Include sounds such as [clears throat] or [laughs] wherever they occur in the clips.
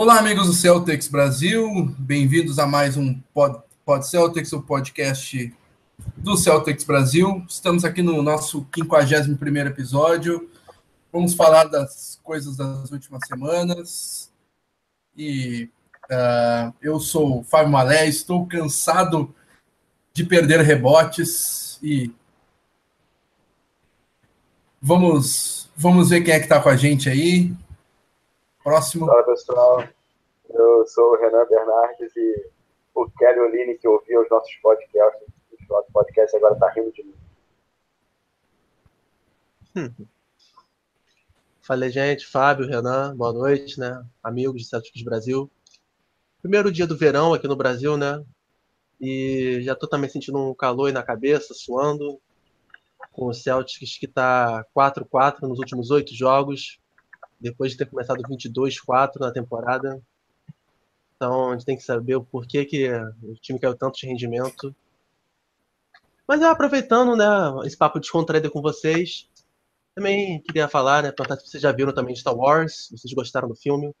Olá, amigos do Celtics Brasil, bem-vindos a mais um Pod, Pod Celtics, o podcast do Celtics Brasil. Estamos aqui no nosso 51 episódio. Vamos falar das coisas das últimas semanas. E uh, eu sou o Fábio Malé, estou cansado de perder rebotes e vamos, vamos ver quem é que está com a gente aí. Próximo. Fala pessoal, eu sou o Renan Bernardes e o Kelly Oline que ouviu os nossos podcasts, os nossos podcasts agora está rindo de mim. Falei, gente, Fábio, Renan, boa noite, né? Amigos de Celtics Brasil. Primeiro dia do verão aqui no Brasil, né? E já tô também sentindo um calor aí na cabeça, suando. Com o Celtics que tá 4-4 nos últimos oito jogos, depois de ter começado 22-4 na temporada. Então a gente tem que saber o porquê que o time caiu tanto de rendimento. Mas aproveitando né, esse papo descontraído com vocês, também queria falar, né, perguntar se vocês já viram também Star Wars, vocês gostaram do filme. O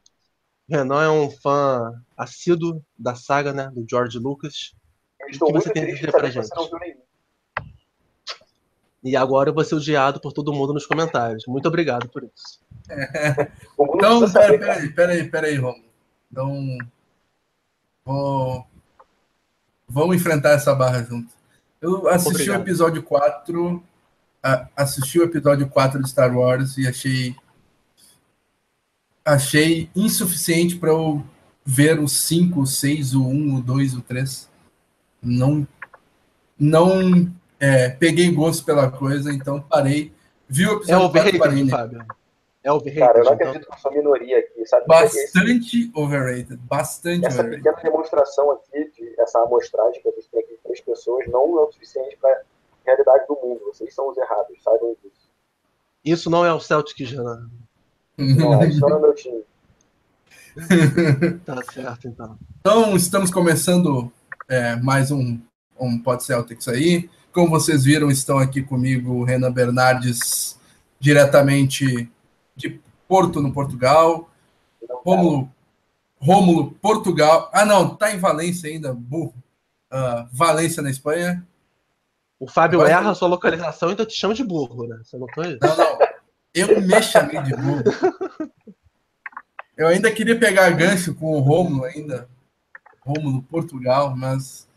Renan é um fã assíduo da saga, né, do George Lucas. o que você tem a dizer pra gente? E agora eu vou ser odiado por todo mundo nos comentários. Muito obrigado por isso. É. Então, peraí, peraí, peraí, peraí, Romulo. Então, vou... vamos enfrentar essa barra junto. Eu assisti Obrigado. o episódio 4 assisti o episódio 4 de Star Wars e achei achei insuficiente para eu ver o 5, o 6, o 1, o 2, o 3. Não não é, peguei gosto pela coisa, então parei. Vi o episódio é 4 parei. Né? Fábio. É overrated. Cara, eu não acredito então. que eu sou minoria aqui, sabe? Bastante overrated, bastante Essa overrated. pequena demonstração aqui, de, essa amostragem que a gente tem aqui de três pessoas, não é o suficiente para realidade do mundo. Vocês são os errados, saibam disso. Isso não é o Celtic, Renan. Não, isso não é meu time. [laughs] tá certo, então. Então, estamos começando é, mais um, um Pod Celtics aí. Como vocês viram, estão aqui comigo o Renan Bernardes, diretamente de Porto, no Portugal. Rômulo, Rômulo, Portugal. Ah, não, tá em Valência ainda, burro. Uh, Valência, na Espanha. O Fábio Agora, erra a sua localização, então te chama de burro, né? Você notou isso? Não, não. Eu me chamei de burro. Eu ainda queria pegar gancho com o Romulo ainda. Romulo Portugal, mas.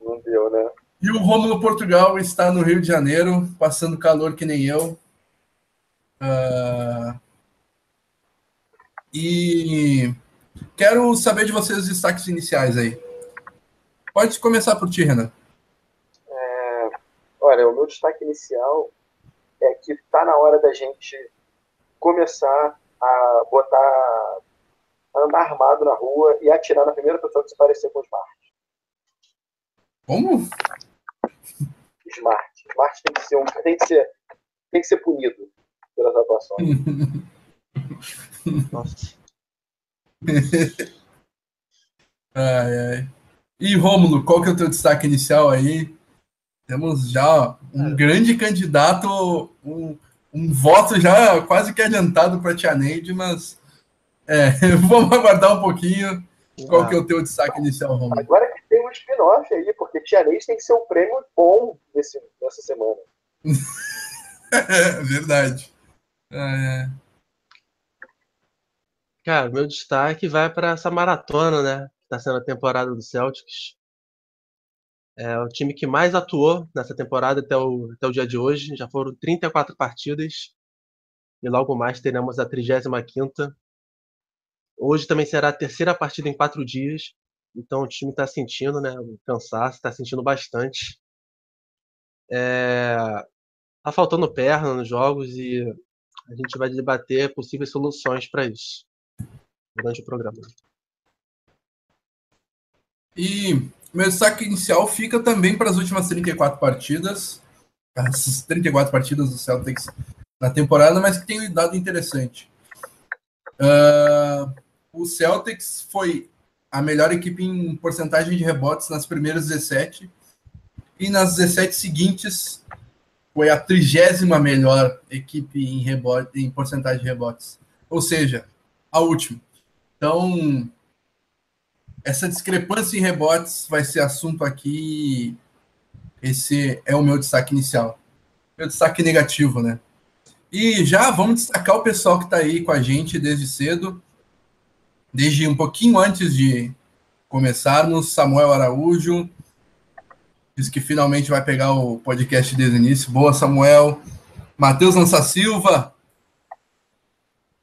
Não deu, né? E o Romulo Portugal está no Rio de Janeiro, passando calor que nem eu. Uh... E quero saber de vocês os destaques iniciais aí. Pode começar por ti, Renan. Olha, o meu destaque inicial é que está na hora da gente começar a botar, a andar armado na rua e atirar na primeira pessoa que se parecer com o Smart. Como? Smart. Smart tem que ser, um, tem que ser, tem que ser punido pelas [laughs] atuações. Nossa. [laughs] ai, ai. E Rômulo, qual que é o teu destaque inicial aí? Temos já um é. grande candidato, um, um voto já quase que adiantado para a Tia Neide, mas é, [laughs] vamos aguardar um pouquinho. Qual que é o teu destaque inicial, Romulo? Agora que tem um spin-off aí, porque Tia Neide tem que ser um prêmio bom nesse, nessa semana. é verdade. É. Cara, meu destaque vai para essa maratona, né? Que está sendo a temporada do Celtics. É o time que mais atuou nessa temporada até o, até o dia de hoje. Já foram 34 partidas. E logo mais teremos a 35. Hoje também será a terceira partida em quatro dias. Então o time está sentindo né, o cansaço, está sentindo bastante. É, tá faltando perna nos jogos e a gente vai debater possíveis soluções para isso durante o programa. E meu destaque inicial fica também para as últimas 34 partidas, as 34 partidas do Celtics na temporada, mas que tem um dado interessante. Uh, o Celtics foi a melhor equipe em porcentagem de rebotes nas primeiras 17 e nas 17 seguintes foi a trigésima melhor equipe em, rebote, em porcentagem de rebotes. Ou seja, a última. Então, essa discrepância em rebotes vai ser assunto aqui. Esse é o meu destaque inicial. Meu destaque negativo, né? E já vamos destacar o pessoal que está aí com a gente desde cedo, desde um pouquinho antes de começarmos. Samuel Araújo que finalmente vai pegar o podcast desde o início. Boa, Samuel. Matheus Lança Silva,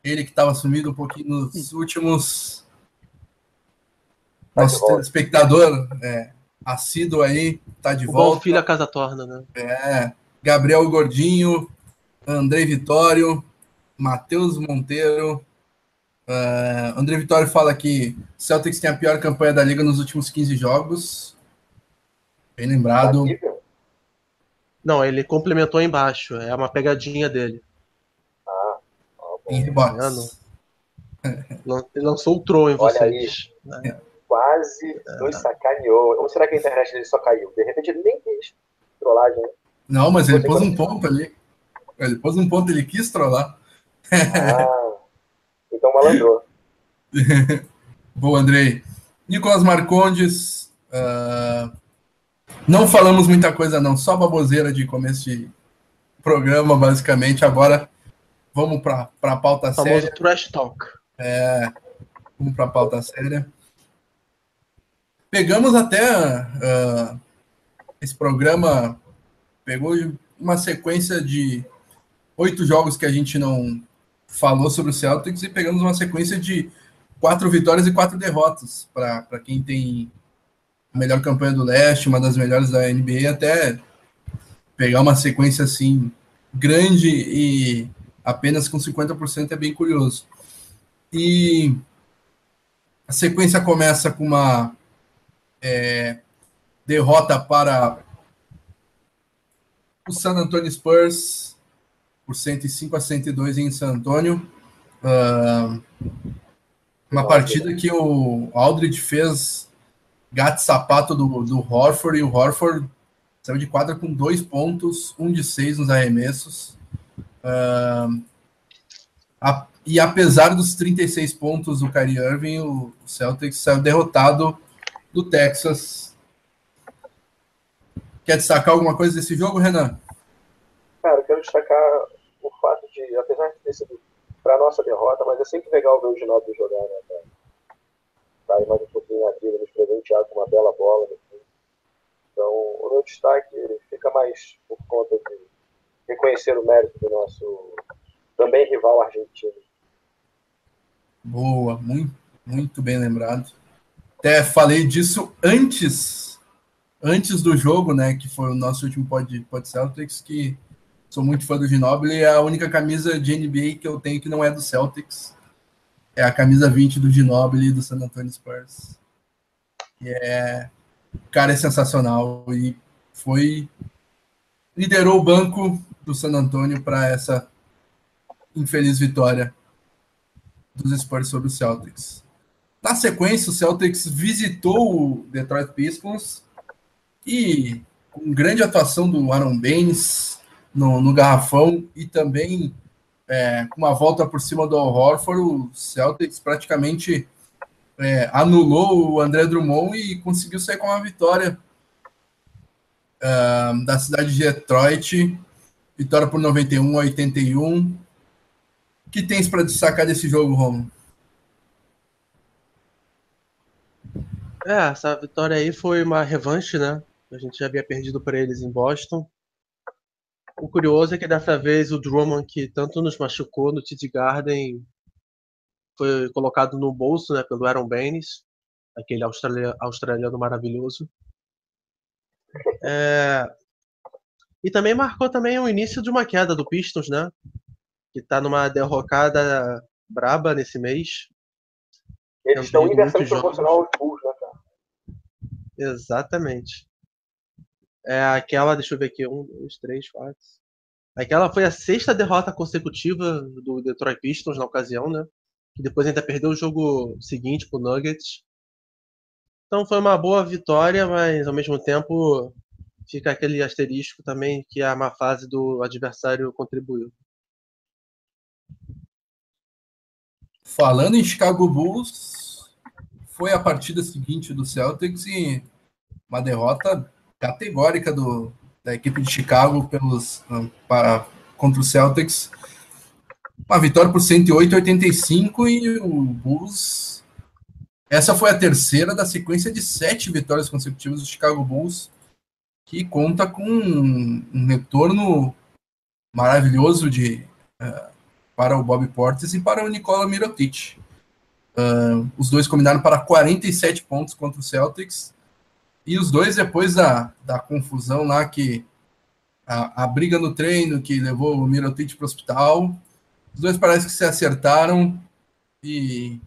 ele que estava sumido um pouquinho nos últimos. Nosso telespectador é, assíduo aí, tá de o volta. Bom filho a casa torna, né? É. Gabriel Gordinho, André Vitório, Matheus Monteiro. Uh, André Vitório fala que Celtics tem a pior campanha da liga nos últimos 15 jogos. Bem lembrado. Não, ele complementou embaixo. É uma pegadinha dele. Ah, Em rebotes. Ele lançou o Tron em Olha vocês. aí. Quase nos sacaneou. Ou será que a internet dele só caiu? De repente ele nem quis trollagem. né? Não, mas ele pôs um ponto ali. Ele pôs um ponto, ele quis trollar. Ah, então malandrou. [laughs] Boa, Andrei. Nicolas Marcondes. ah, não falamos muita coisa, não. Só baboseira de começo de programa, basicamente. Agora vamos para a pauta famoso séria. trash talk. É, vamos para a pauta séria. Pegamos até ah, esse programa, pegou uma sequência de oito jogos que a gente não falou sobre o Celtics e pegamos uma sequência de quatro vitórias e quatro derrotas para quem tem melhor campanha do leste, uma das melhores da NBA, até pegar uma sequência assim grande e apenas com 50% é bem curioso. E a sequência começa com uma é, derrota para o San Antonio Spurs por 105 a 102 em San Antonio. Ah, uma partida que o Aldridge fez gato sapato do, do Horford e o Horford saiu de quadra com dois pontos, um de seis nos arremessos. Ah, a- e apesar dos 36 pontos do Kyrie Irving, o Celtics saiu derrotado do Texas. Quer destacar alguma coisa desse jogo, Renan? Cara, eu quero destacar o fato de, apesar de ter sido para nossa derrota, mas é sempre legal ver o Ginaldo jogar, né, cara? Aí mais um pouquinho na vida, nos presentear com uma bela bola. fim. Então, o meu destaque fica mais por conta de reconhecer o mérito do nosso também rival argentino. Boa, muito, muito bem lembrado. Até falei disso antes, antes do jogo, né? Que foi o nosso último pod, pod Celtics, que sou muito fã do Ginobili. É a única camisa de NBA que eu tenho que não é do Celtics. É a camisa 20 do Ginobili do San Antonio Spurs. E é, o cara é sensacional e foi liderou o banco do San Antonio para essa infeliz vitória dos Spurs sobre o Celtics. Na sequência, o Celtics visitou o Detroit Pistons e com grande atuação do Aaron Baines no, no garrafão e também é, com uma volta por cima do Al Horford, o Celtics praticamente é, anulou o André Drummond e conseguiu sair com uma vitória ah, da cidade de Detroit, vitória por 91 a 81. O que tens para destacar desse jogo, Romo? É, essa vitória aí foi uma revanche, né? A gente já havia perdido para eles em Boston. O curioso é que dessa vez o Drummond, que tanto nos machucou no TD Garden, foi colocado no bolso né, pelo Aaron Baines, aquele australia- australiano maravilhoso. É, E também marcou também o início de uma queda do Pistons, né? Que tá numa derrocada braba nesse mês. Eles estão inversamente proporcional aos Bulls, né, cara? Exatamente. É aquela, deixa eu ver aqui, um, dois, três, quatro. Aquela foi a sexta derrota consecutiva do Detroit Pistons na ocasião, né? Que depois ainda perdeu o jogo seguinte pro Nuggets. Então foi uma boa vitória, mas ao mesmo tempo fica aquele asterisco também que a má fase do adversário contribuiu. falando em Chicago Bulls, foi a partida seguinte do Celtics e uma derrota categórica do, da equipe de Chicago pelos, para, contra o Celtics. Uma vitória por 108 85 e o Bulls. Essa foi a terceira da sequência de sete vitórias consecutivas do Chicago Bulls, que conta com um, um retorno maravilhoso de, uh, para o Bob Portis e para o Nikola Mirotic. Uh, os dois combinaram para 47 pontos contra o Celtics. E os dois, depois da, da confusão lá, que a, a briga no treino que levou o Mirotic para o hospital, os dois parece que se acertaram e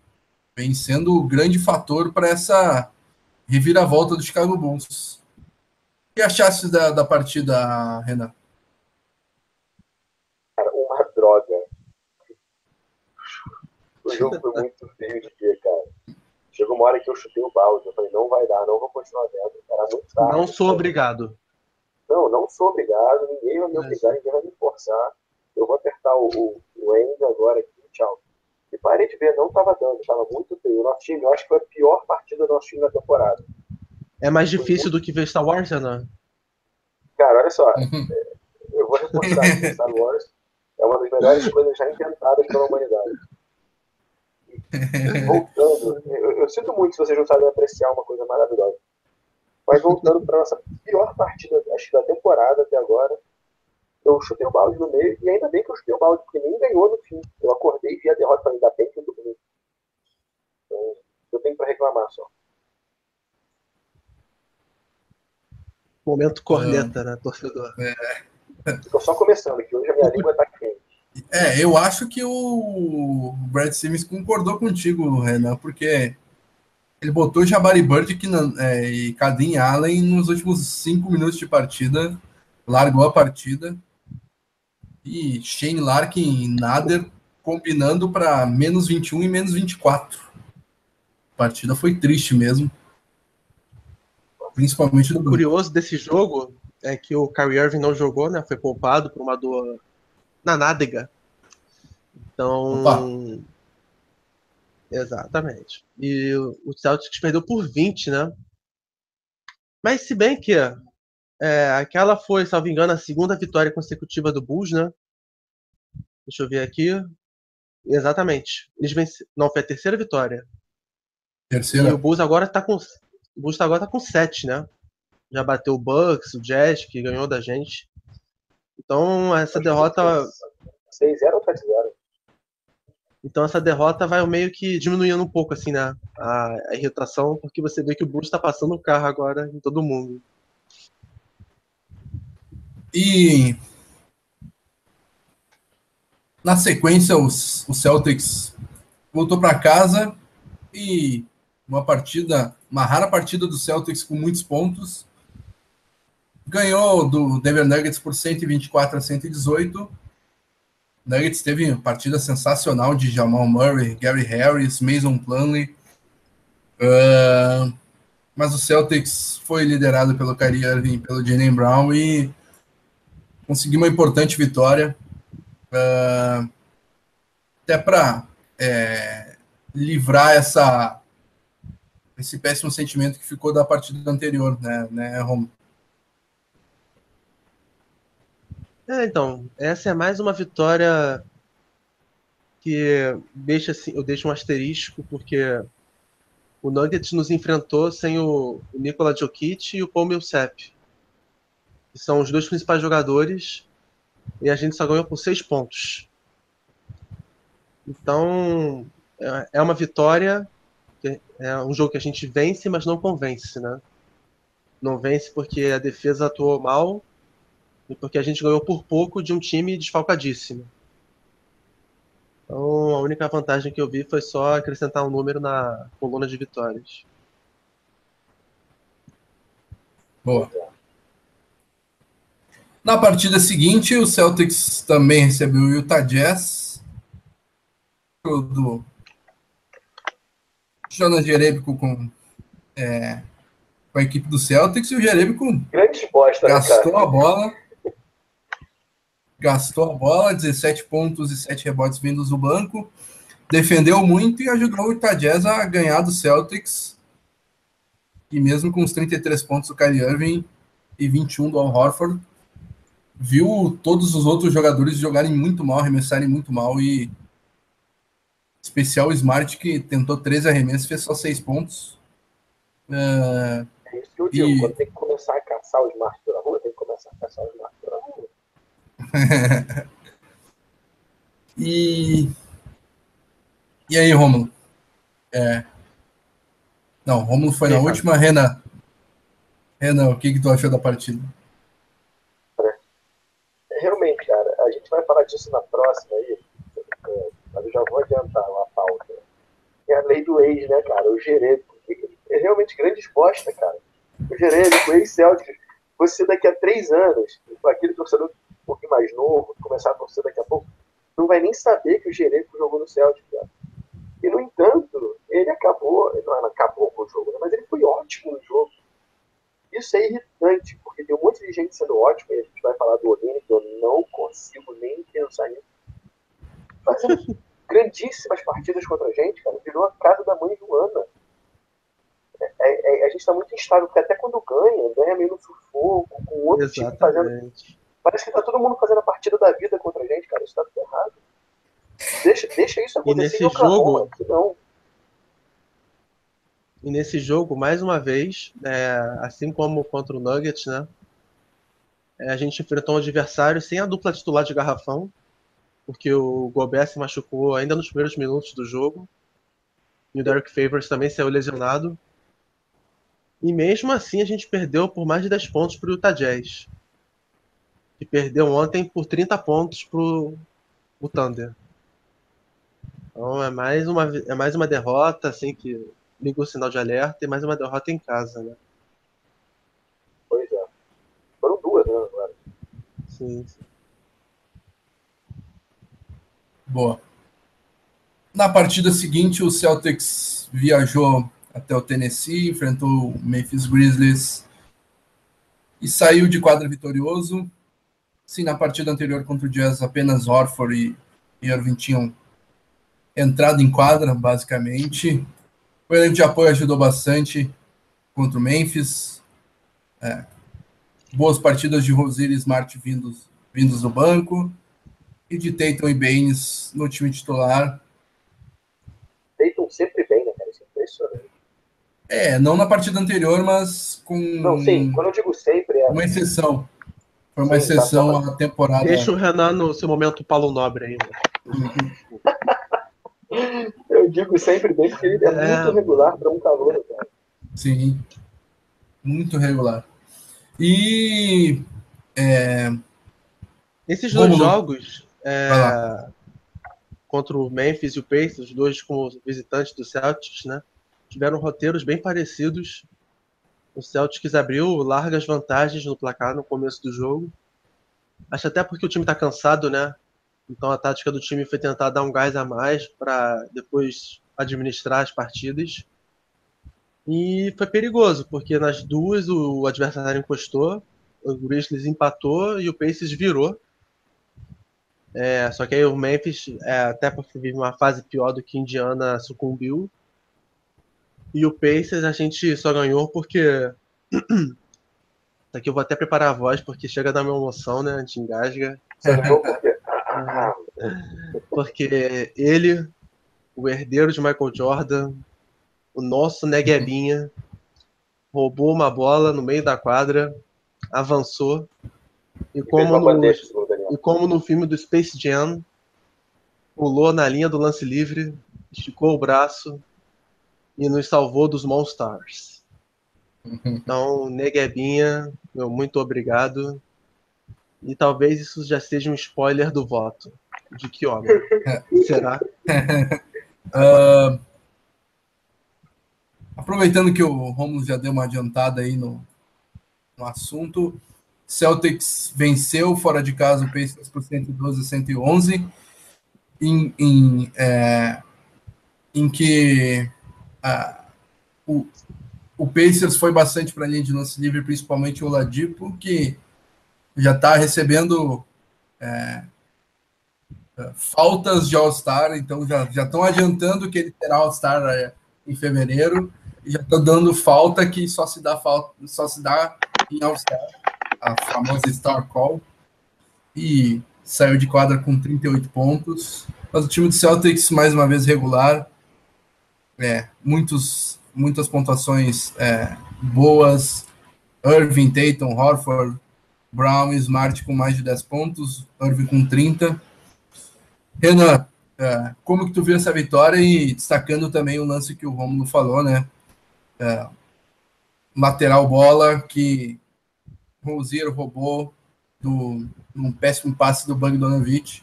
vem sendo o grande fator para essa reviravolta do Chicago Bulls. O que achaste da, da partida, Renan? Cara, uma droga. O jogo foi muito feio de ver, cara. Chegou uma hora que eu chutei o balde. Eu falei, não vai dar, não vou continuar vendo. Era muito tarde. Não sou obrigado. Não, não sou obrigado. Ninguém vai me obrigar, ninguém vai me forçar. Eu vou apertar o, o, o end agora aqui, tchau. E parei de ver, não estava dando, estava muito feio. O nosso time, eu acho que foi a pior partida do nosso time na temporada. É mais difícil do que ver Star Wars, né? Cara, olha só. [laughs] Eu vou reforçar que Star Wars é uma das melhores coisas já inventadas pela humanidade. [laughs] Voltando, eu, eu, sinto muito se vocês não sabem apreciar uma coisa maravilhosa. Mas voltando para nossa pior partida, acho que da temporada até agora, eu chutei o balde no meio, e ainda bem que eu chutei o balde, porque nem ganhou no fim. Eu acordei e vi a derrota para ainda bem que eu dormi. Então, eu tenho para reclamar só. Momento corneta, é. né, torcedor? É. Tô só começando, que hoje a minha [laughs] língua tá quente. É, eu acho que o Brad Simmons concordou contigo, Renan, porque ele botou Jabari Bird é, e Kadim Allen nos últimos cinco minutos de partida, largou a partida e Shane Larkin e Nader combinando para menos 21 e menos 24. A partida foi triste mesmo. Principalmente O curioso desse jogo é que o Kyrie Irving não jogou, né? Foi poupado por uma dor na nádega. Então. Opa. Exatamente. E o Celtics perdeu por 20, né? Mas se bem que é, aquela foi, salvo engano, a segunda vitória consecutiva do Bulls, né? Deixa eu ver aqui. Exatamente. Eles venceram. Não, foi a terceira vitória. Terceira. E o Bulls agora tá com. O Bulls agora tá com 7, né? Já bateu o Bucks, o Jazz, que ganhou da gente. Então, essa derrota. 6-0 ou 7-0? Então, essa derrota vai meio que diminuindo um pouco, assim, né? A, a irritação, porque você vê que o Bulls tá passando o carro agora em todo mundo. E na sequência, os, o Celtics voltou para casa e uma partida, uma rara partida do Celtics com muitos pontos. Ganhou do Denver Nuggets por 124 a 118. Nuggets teve uma partida sensacional de Jamal Murray, Gary Harris, Mason Plumlee. Uh, mas o Celtics foi liderado pelo Kyrie Irving, pelo Jalen Brown e conseguiu uma importante vitória. Uh, até para é, livrar essa, esse péssimo sentimento que ficou da partida anterior, né, né Rom? É, então, essa é mais uma vitória que deixa assim, eu deixo um asterisco, porque o Nuggets nos enfrentou sem o, Nikola Jokic e o Paul Millsap, que são os dois principais jogadores e a gente só ganhou por seis pontos. Então, é, é uma vitória, é um jogo que a gente vence, mas não convence, né? Não vence porque a defesa atuou mal porque a gente ganhou por pouco de um time desfalcadíssimo. Então, a única vantagem que eu vi foi só acrescentar um número na coluna de vitórias. Boa. Na partida seguinte, o Celtics também recebeu o Utah Jazz. Do Jonas Jerebico com, é, com a equipe do Celtics e o Jerebico né, gastou né, a bola. Gastou a bola, 17 pontos e 7 rebotes vindos do banco. defendeu muito e ajudou o Utah Jazz a ganhar do Celtics. E mesmo com os 33 pontos do Kyrie Irving e 21 do Al Horford, viu todos os outros jogadores jogarem muito mal, arremessarem muito mal e especial o Smart que tentou 13 arremessos fez só 6 pontos. Uh, é isso que eu digo, e... quando tem que começar a caçar o Smart pela rua, tem que começar a caçar o Smart. [laughs] e e aí, Romulo? É... Não, Romulo foi na última. Renan, Renan, o que, que tu achou da partida? É, realmente, cara, a gente vai falar disso na próxima aí, mas eu já vou adiantar uma pauta. É a lei do ex, né, cara? O gerênico. É realmente grande exposta, cara. O gerênico, o ex-Celtic. Você daqui a três anos, aquele torcedor um pouquinho mais novo, começar a torcer daqui a pouco, não vai nem saber que o gerênico jogou no Celtic, cara. E, no entanto, ele acabou, não acabou com o jogo, né? mas ele foi ótimo no jogo. Isso é irritante, porque tem um monte de gente sendo ótima, e a gente vai falar do Olini, que eu não consigo nem pensar nisso. Fazendo [laughs] grandíssimas partidas contra a gente, cara. Virou a casa da mãe Joana. É, é, é, a gente está muito instável, porque até quando ganha, ganha meio no sufoco, com outro Exatamente. time fazendo. Parece que tá todo mundo fazendo a partida da vida contra a gente, cara. Isso tá tudo errado. Deixa, deixa isso acontecer. E nesse jogo. Não. E nesse jogo, mais uma vez, é, assim como contra o Nuggets, né? É, a gente enfrentou um adversário sem a dupla titular de garrafão, porque o Gobert se machucou ainda nos primeiros minutos do jogo. E o Derek Favors também saiu lesionado. E mesmo assim a gente perdeu por mais de 10 pontos para o Utah Jazz. E perdeu ontem por 30 pontos para o Thunder. Então é mais uma, é mais uma derrota, assim, que liga o sinal de alerta e mais uma derrota em casa, né? Pois é. Foram duas, né, agora. Sim, sim. Boa. Na partida seguinte, o Celtics viajou até o Tennessee, enfrentou o Memphis Grizzlies e saiu de quadra vitorioso. Sim, na partida anterior contra o Jazz, apenas Orford e Irving tinham entrada em quadra, basicamente. O elenco de apoio ajudou bastante contra o Memphis. É, boas partidas de Rosier e Smart vindos, vindos do banco. E de Tatum e Baines no time titular. Tatum sempre bem, né, cara? Isso é impressionante. É, não na partida anterior, mas com. Não, sim, quando eu digo sempre é. Uma exceção. Foi uma sim, exceção tá, à temporada. Deixa o Renan no seu momento Paulo Nobre ainda. [laughs] Eu digo sempre bem porque ele é, é. muito regular para um calor, cara. Sim, muito regular. E é... esses dois jogos é... contra o Memphis e o Pacers, os dois como visitantes do Celtics, né, tiveram roteiros bem parecidos. O Celtics abriu largas vantagens no placar no começo do jogo. Acho até porque o time está cansado, né? Então a tática do time foi tentar dar um gás a mais para depois administrar as partidas. E foi perigoso, porque nas duas o adversário encostou, o Grizzlies empatou e o Pacers virou. É, só que aí o Memphis, é, até porque vive uma fase pior do que Indiana, sucumbiu. E o Pacers a gente só ganhou porque. [clears throat] Aqui eu vou até preparar a voz, porque chega a dar uma emoção, né? A gente engasga. Só porque porque ele, o herdeiro de Michael Jordan, o nosso Neguebinha, roubou uma bola no meio da quadra, avançou, e como, no, e como no filme do Space Jam, pulou na linha do lance livre, esticou o braço e nos salvou dos Monstars. [laughs] Então, Neguebinha, meu muito obrigado. E talvez isso já seja um spoiler do voto. De que homem? [laughs] Será? uh, [laughs] aproveitando que o Romulo já deu uma adiantada aí no, no assunto, Celtics venceu fora de casa o Pacers por 112 a 111, em, em, é, em que o, o Pacers foi bastante para a linha de lance livre, principalmente o Ladipo, que já está recebendo é, faltas de All-Star, então já estão adiantando que ele terá All-Star é, em fevereiro e já estão dando falta que só se dá falta, só se dá em All-Star, a famosa Star Call. E saiu de quadra com 38 pontos. Mas o time do Celtics, mais uma vez, regular. É, muitos, muitas pontuações é, boas. Irving, Tatum, Horford, Brown Smart com mais de 10 pontos. Irving com 30. Renan, é, como que tu viu essa vitória e destacando também o lance que o Romulo falou, né? É, lateral bola que Rosier roubou do um péssimo passe do Bogdanovic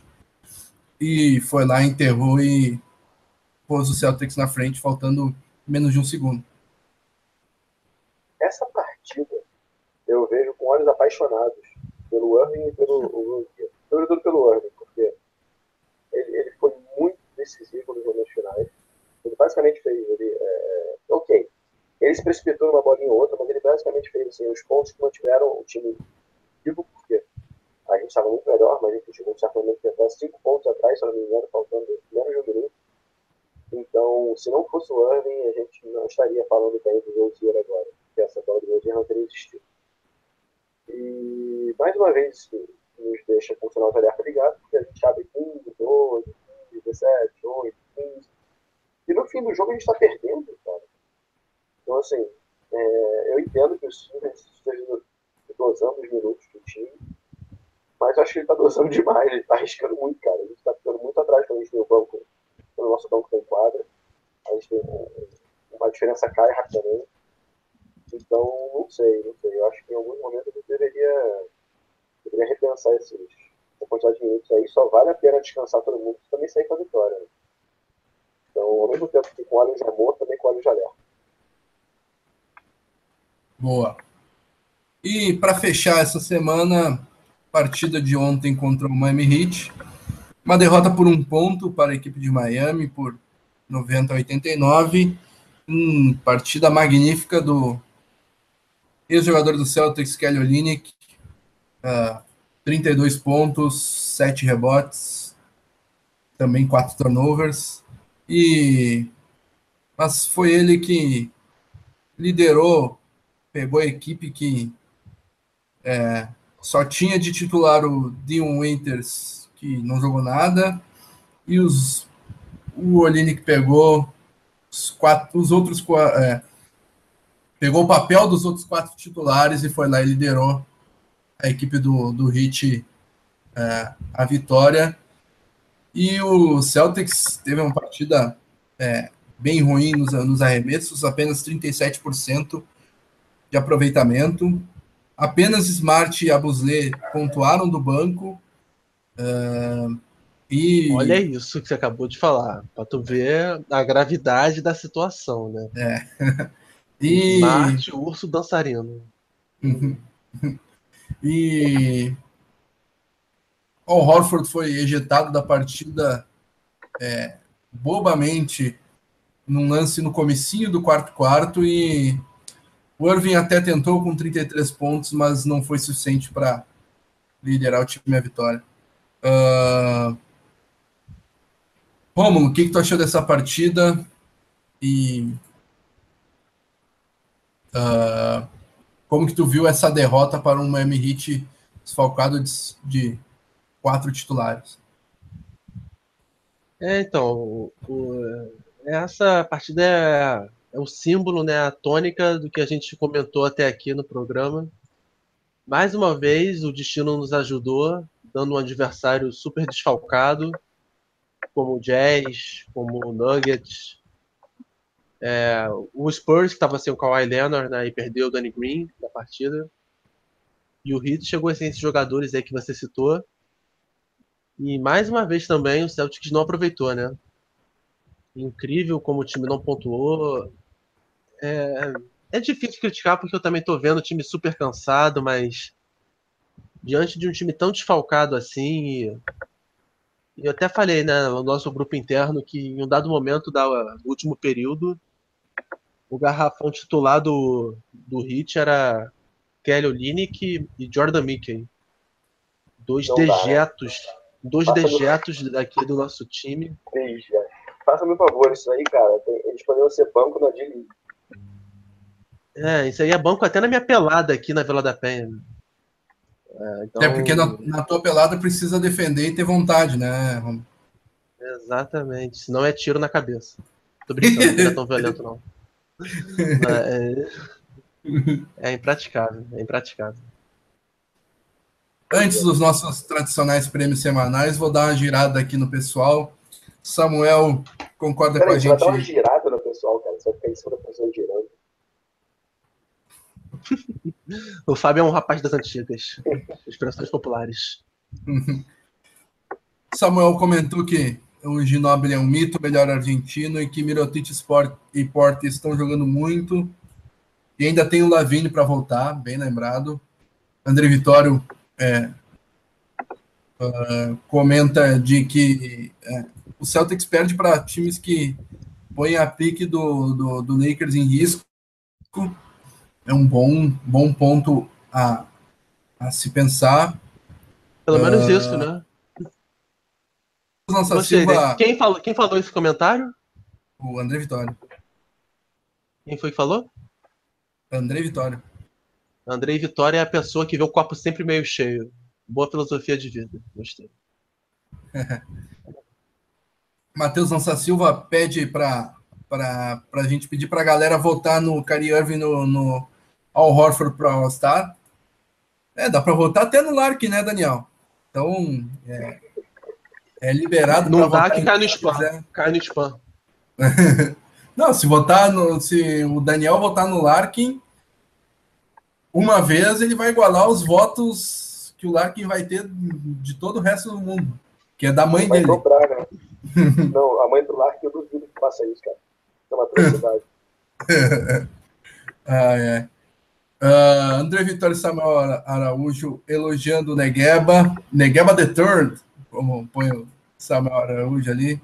e foi lá, enterrou e pôs o Celtics na frente, faltando menos de um segundo. Essa partida eu vejo com olhos apaixonados pelo Irving e pelo. Sobretudo pelo Irving, porque ele, ele foi muito decisivo nos momentos finais. Ele basicamente fez, ele, é, é, ok, ele se precipitou numa bolinha ou outra, mas ele basicamente fez assim, os pontos que mantiveram o time vivo, porque a gente estava muito melhor, mas a gente chegou certo momento até cinco pontos atrás, se não me engano, faltando menos de um minuto. Então, se não fosse o Irving, a gente não estaria falando bem do Rozier agora, porque essa bola do Rozier não teria existido. E, mais uma vez, nos deixa com o sinal de alerta ligado, porque a gente abre 15, 12, 15, 17, 8, 15. E no fim do jogo a gente está perdendo, cara. Então, assim, é, eu entendo que o Silvers esteja dosando os minutos do time, mas acho que ele está dosando [laughs] demais, ele está arriscando muito, cara. Gente está ficando muito atrás quando a gente tem o banco, quando o nosso banco tem quadra. A gente tem uma diferença cai rapidamente. Então, não sei, não sei. Eu acho que em alguns momentos a gente deveria deveria repensar esses, essa quantidade de minutos aí. Só vale a pena descansar todo mundo e também sair com a vitória. Né? Então, ao mesmo tempo que com olhos de amor, também com olhos de alerta. Boa. E para fechar essa semana, partida de ontem contra o Miami Heat. Uma derrota por um ponto para a equipe de Miami por 90 a 89. Uma partida magnífica do ex-jogador do Celtics, Kelly Olynyk, uh, ah, 32 pontos, 7 rebotes, também 4 turnovers. E mas foi ele que liderou, pegou a equipe que é, só tinha de titular o Dion Winters, que não jogou nada, e os, o Olinick pegou os, quatro, os outros é, pegou o papel dos outros quatro titulares e foi lá e liderou a equipe do, do Hit é, a vitória. E o Celtics teve uma partida é, bem ruim nos, nos arremessos, apenas 37% de aproveitamento. Apenas Smart e Abusle pontuaram do banco. Uh, e... Olha isso que você acabou de falar, para tu ver a gravidade da situação, né? É. [laughs] e... Smart, urso dançarino. Uhum. E o Horford foi ejetado da partida é, bobamente num lance no comecinho do quarto quarto e o Irving até tentou com 33 pontos, mas não foi suficiente para liderar o time à vitória. Uh... Romulo, o que, que tu achou dessa partida? E uh, como que tu viu essa derrota para um Miami Heat desfalcado de, de quatro titulares? É, então, o, o, essa partida é, é o símbolo, né, a tônica do que a gente comentou até aqui no programa. Mais uma vez, o destino nos ajudou, dando um adversário super desfalcado, como o Jazz, como o Nuggets, é, o Spurs, que estava sem o Kawhi Leonard, né, e perdeu o Danny Green na partida. E o Heat chegou sem esses jogadores aí que você citou. E mais uma vez também o Celtics não aproveitou, né? Incrível como o time não pontuou. É, é difícil criticar porque eu também estou vendo o time super cansado, mas diante de um time tão desfalcado assim, e eu até falei né, no nosso grupo interno que em um dado momento do último período o garrafão titular do, do Hit era Kelly Olynyk e Jordan Mickey. Dois Não dejetos. Dá, né? Dois Passa dejetos daqui do nosso time. Veja. Faça-me um favor, isso aí, cara. Eles poderiam ser banco na D-League. É, isso aí é banco até na minha pelada aqui na Vila da Penha. É, então, É porque na, na tua pelada precisa defender e ter vontade, né? Romulo? Exatamente. Senão é tiro na cabeça. Tô brincando, não é tão violento, não. [laughs] É, é impraticável, é impraticável. Antes dos nossos tradicionais prêmios semanais, vou dar uma girada aqui no pessoal. Samuel concorda com a Peraí, você vai gente. dar uma girada no pessoal, cara. Você vai ficar em cima da pessoa girando. [laughs] O Fábio é um rapaz das antigas. Expressões populares. [laughs] Samuel comentou que o Ginóbili é um mito, melhor argentino, e que Mirotic Sport e Porte estão jogando muito. E ainda tem o Lavini para voltar, bem lembrado. André Vitório é, ah, comenta de que é, o Celtics perde para times que põem a pique do, do, do Lakers em risco. É um bom, bom ponto a, a se pensar. Pelo menos Ah, isso, né? Nossa Gostei Silva, dele. Quem falou, quem falou esse comentário? o André Vitório. Quem foi que falou? André Vitório. Andrei Vitória é a pessoa que vê o copo sempre meio cheio. Boa filosofia de vida. Gostei. [laughs] Matheus Lança Silva pede para a gente pedir para a galera votar no Kyrie Irving no, no Al Horford para All-Star. É, dá para votar até no Lark, né, Daniel? Então, é, é liberado. Não dá votar que cai no spam. quiser. Cai no spam. [laughs] Não, se votar no, se o Daniel votar no Larkin uma vez, ele vai igualar os votos que o Larkin vai ter de todo o resto do mundo, que é da mãe Vai dele. dobrar, né? [laughs] Não, a mãe do Lark, eu duvido que faça isso, cara. É uma atrocidade. Ai, [laughs] ai. Ah, André Vitório Samuel Ara- Araújo elogiando o Negueba. Negueba the Third, como põe o Samuel Araújo ali.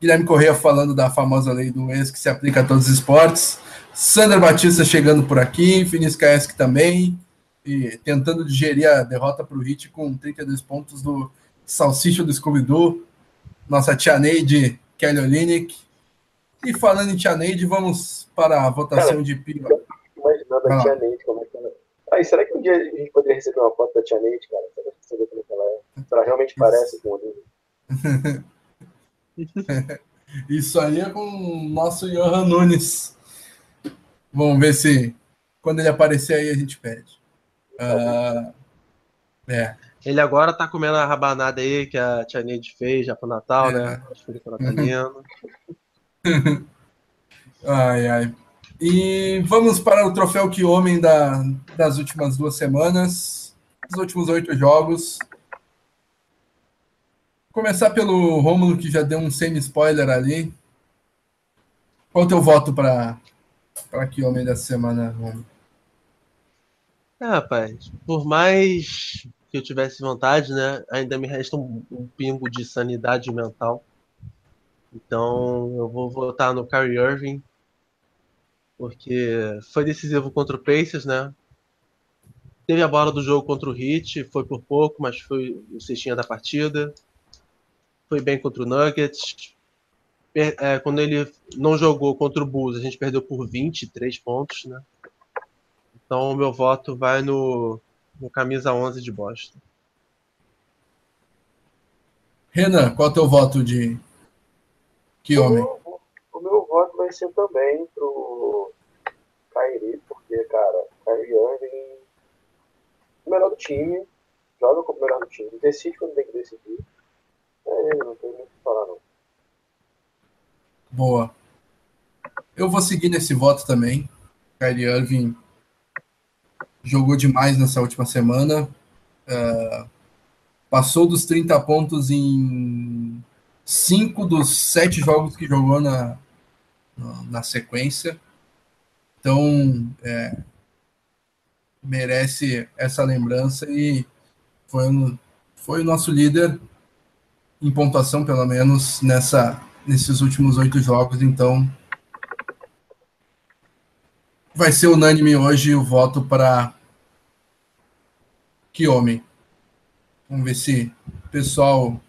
Guilherme Correia falando da famosa lei do ex que se aplica a todos os esportes. Sandra Batista chegando por aqui. Finis Kaesk também. E tentando digerir a derrota para o Hit com 32 pontos do Salsicha do Scooby-Doo. Nossa tia Neide Kelly Olinick. E falando em tia Neide, vamos para a votação de pila. Imaginando Vai a lá. Tia Neide, como é que ela... Aí, será que um dia a gente poderia receber uma foto da Tia Neide, cara? Será que você vê como é que ela é? Se ela realmente parece com o? [laughs] Isso aí é com o nosso Johan Nunes. Vamos ver se quando ele aparecer aí a gente pede. Ah, é. Ele agora tá comendo a rabanada aí que a Tia Neide fez já pro Natal, né? Acho que foi pro natalino. [laughs] Ai, ai. E vamos para o troféu que homem da, das últimas duas semanas, dos últimos oito jogos. Começar pelo Rômulo, que já deu um semi-spoiler ali. Qual o teu voto para que homem dessa semana, Rômulo? É, rapaz, por mais que eu tivesse vontade, né? Ainda me resta um, um pingo de sanidade mental. Então eu vou votar no Kyrie Irving, porque foi decisivo contra o Pacers, né? Teve a bola do jogo contra o Heat, foi por pouco, mas foi o cestinha da partida. Foi bem contra o Nuggets. É, quando ele não jogou contra o Bulls, a gente perdeu por 23 pontos, né? Então o meu voto vai no, no camisa 11 de Boston. Renan, qual o teu voto de que homem? Ser também pro Kyrie, porque, cara, Kyrie Irving, o melhor do time, joga como o melhor do time, decide quando tem que decidir. É ele, não tem muito o que falar, não. Boa. Eu vou seguir nesse voto também. Kyrie Irving jogou demais nessa última semana. Ah, passou dos 30 pontos em cinco dos sete jogos que jogou na, na, sequência. Então, é, merece essa lembrança e foi, foi o nosso líder em pontuação, pelo menos, nessa, nesses últimos oito jogos. Então, vai ser unânime hoje o voto para que homem. Vamos ver se pessoal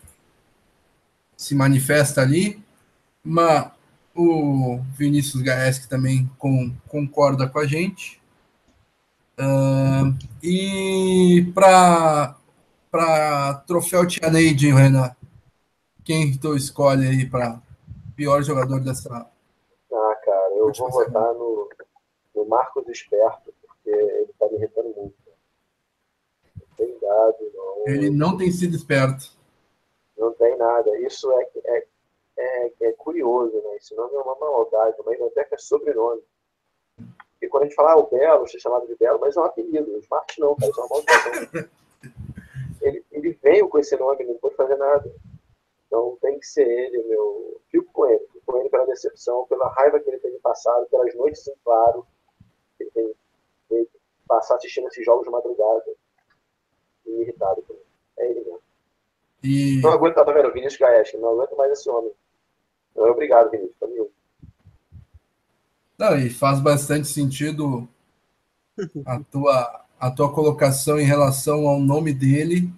se manifesta ali. Mas o Vinícius Gaes, que também com, concorda com a gente. Uh, e para troféu Tia Neide, Renan, quem tu escolhe aí para pior jogador dessa. Ah, cara, eu vou votar no, no Marcos Esperto, porque ele tá me irritando muito. Não tem dado, não. Ele não tem sido esperto. Não tem nada. Isso é, é, é, é curioso, né? Esse nome é uma maldade, até que é sobrenome. Porque quando a gente fala ah, o Belo, você é chamado de Belo, mas é um apelido. O Smart não, cara, isso é uma maldição. ele, ele veio com esse nome, não pôde fazer nada. Então tem que ser ele, meu. Fico com ele, fico com ele pela decepção, pela raiva que ele tem passado, pelas noites em claro que ele tem feito, passar assistindo esses jogos de madrugada. E irritado com ele. É ele mesmo. E... Não aguento, tá vendo? Vinícius Gaes, não aguento mais esse homem. Obrigado, Vinícius. Não, e faz bastante sentido a tua, a tua colocação em relação ao nome dele.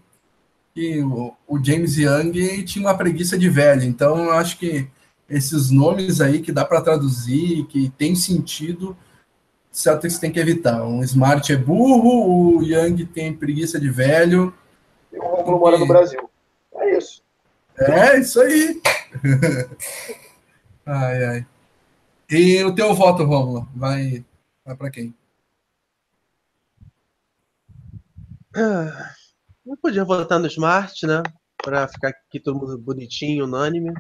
E o, o James Young tinha uma preguiça de velho, então eu acho que esses nomes aí que dá para traduzir, que tem sentido, Celtics tem que evitar. Um Smart é burro, o Young tem preguiça de velho. E o Romulo mora no Brasil. É isso. Aí. [laughs] ai, ai. E o teu voto, Romulo, vai, vai para quem? Ah, eu podia votar no Smart, né? Para ficar aqui todo mundo bonitinho, unânime.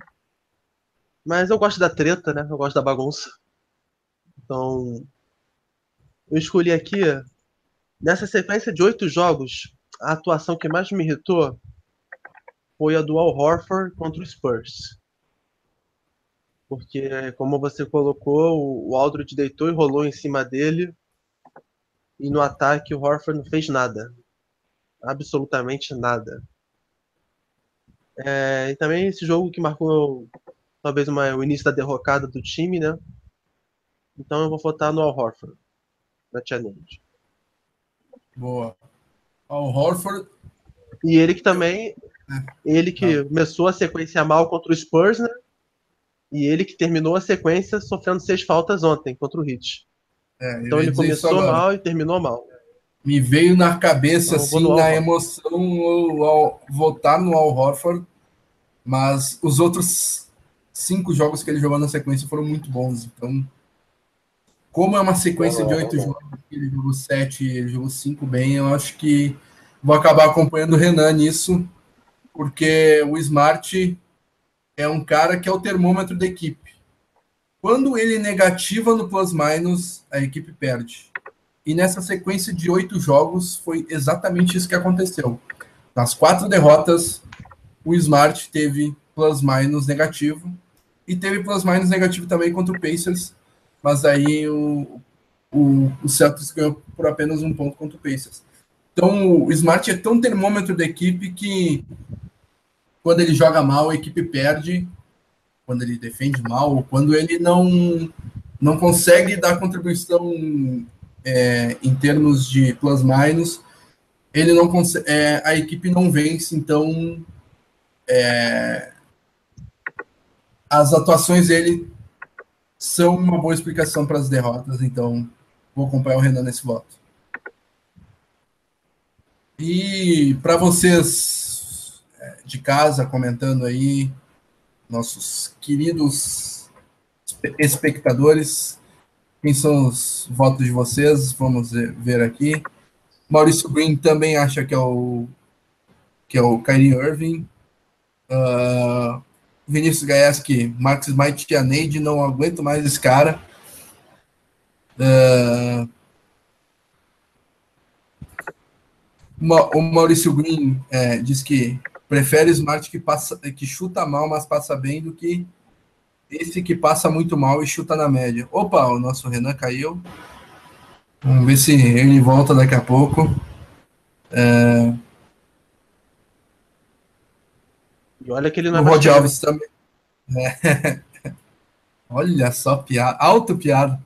Mas eu gosto da treta, né? Eu gosto da bagunça. Então, eu escolhi aqui, nessa sequência de oito jogos, a atuação que mais me irritou foi a do Al Horford contra o Spurs. Porque, como você colocou, o Aldridge deitou e rolou em cima dele. E no ataque o Horford não fez nada. Absolutamente nada. É, e também esse jogo que marcou talvez uma, o início da derrocada do time, né? Então eu vou votar no Al Horford, na challenge. Boa. Al Horford. E ele que também. Ele que tá. começou a sequência mal contra o Spurs, né? E ele que terminou a sequência sofrendo seis faltas ontem contra o Heat. É, então ele começou mal e terminou mal. Me veio na cabeça, então, assim, na emoção, ao votar no Al Horford, mas os outros cinco jogos que ele jogou na sequência foram muito bons. Então, como é uma sequência de oito jogos, ele jogou sete, ele jogou cinco bem, eu acho que vou acabar acompanhando o Renan nisso, porque o Smart é um cara que é o termômetro da equipe. Quando ele negativa no plus-minus, a equipe perde. E nessa sequência de oito jogos, foi exatamente isso que aconteceu. Nas quatro derrotas, o Smart teve plus-minus negativo. E teve plus-minus negativo também contra o Pacers. Mas aí o, o, o Celtics ganhou por apenas um ponto contra o Pacers. Então o Smart é tão termômetro da equipe que quando ele joga mal, a equipe perde, quando ele defende mal, quando ele não, não consegue dar contribuição é, em termos de plus-minus, ele não consegue, é, a equipe não vence, então é, as atuações dele são uma boa explicação para as derrotas, então vou acompanhar o Renan nesse voto. E para vocês de casa comentando aí, nossos queridos espectadores. Quem são os votos de vocês? Vamos ver aqui. Maurício Green também acha que é o que é o Kyrie Irving. Uh, Vinícius Gaeski, Max Smite e a Neide, não aguento mais esse cara. Uh, o Maurício Green é, diz que prefere Smart que, passa, que chuta mal, mas passa bem, do que esse que passa muito mal e chuta na média. Opa, o nosso Renan caiu. Vamos ver se ele volta daqui a pouco. É... E olha que ele não é o Rod Alves também. É. [laughs] Olha só, piada. Alto piada.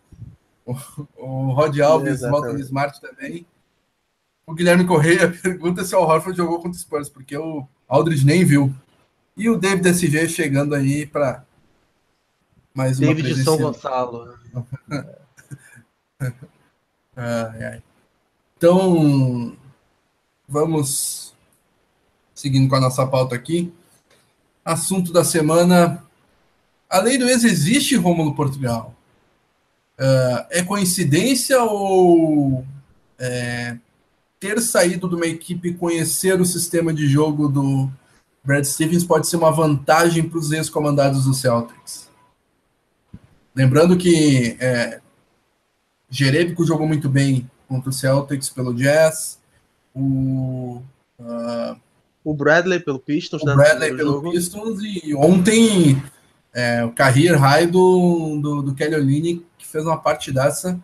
O, o Rod Alves volta no Smart também. O Guilherme Correia [laughs] pergunta se o Horford jogou contra o Spurs, porque o Aldridge nem viu. E o David SG chegando aí para mais uma David de São Gonçalo. [laughs] ai, ai. Então, vamos seguindo com a nossa pauta aqui. Assunto da semana. A lei do ex existe, Rômulo Portugal? Uh, é coincidência ou é, ter saído de uma equipe conhecer o sistema de jogo do Brad Stevens pode ser uma vantagem para os ex-comandados do Celtics? Lembrando que é, Jerebico jogou muito bem contra o Celtics pelo Jazz, o, uh, o Bradley pelo Pistons, o né, Bradley pelo jogo. Pistons e ontem é, o career high do, do, do Kelly Olynyk fez uma partidaça.